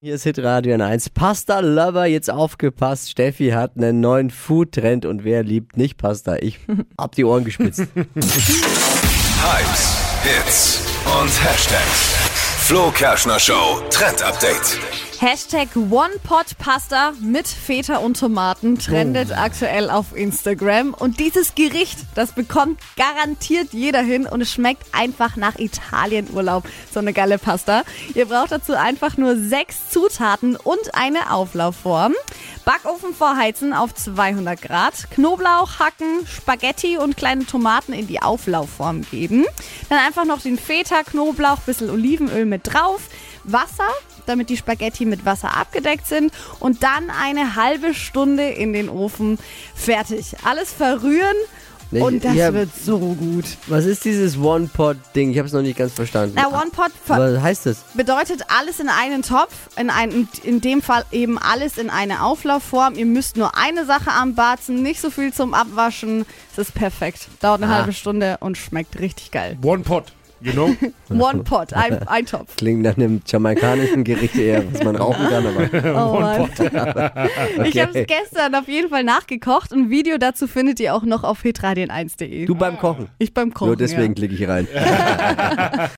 Hier ist Hitradio n 1. Pasta Lover, jetzt aufgepasst. Steffi hat einen neuen Food-Trend und wer liebt nicht Pasta? Ich hab die Ohren gespitzt. Hypes, Hits und Hashtags. Flo Kerschner Show Trend Update. Hashtag One-Pot-Pasta mit Feta und Tomaten trendet aktuell auf Instagram. Und dieses Gericht, das bekommt garantiert jeder hin und es schmeckt einfach nach Italienurlaub. So eine geile Pasta. Ihr braucht dazu einfach nur sechs Zutaten und eine Auflaufform. Backofen vorheizen auf 200 Grad, Knoblauch hacken, Spaghetti und kleine Tomaten in die Auflaufform geben. Dann einfach noch den Feta, Knoblauch, bisschen Olivenöl mit drauf, Wasser, damit die Spaghetti mit Wasser abgedeckt sind und dann eine halbe Stunde in den Ofen. Fertig. Alles verrühren Nee, und das ja, wird so gut. Was ist dieses One-Pot-Ding? Ich habe es noch nicht ganz verstanden. Na, One Pot ver- Was heißt das? bedeutet alles in einen Topf, in, ein, in dem Fall eben alles in eine Auflaufform. Ihr müsst nur eine Sache anbarzen, nicht so viel zum Abwaschen. Es ist perfekt. Dauert eine Ah. halbe Stunde und schmeckt richtig geil. One pot, know? One Pot, ein, ein Topf. Klingt nach einem jamaikanischen Gericht eher, was man rauchen kann, aber Oh Mann. Ich habe es gestern auf jeden Fall nachgekocht. Ein Video dazu findet ihr auch noch auf hitradion1.de. du beim Kochen. Ich beim Kochen. Nur deswegen Ja. klicke ich rein.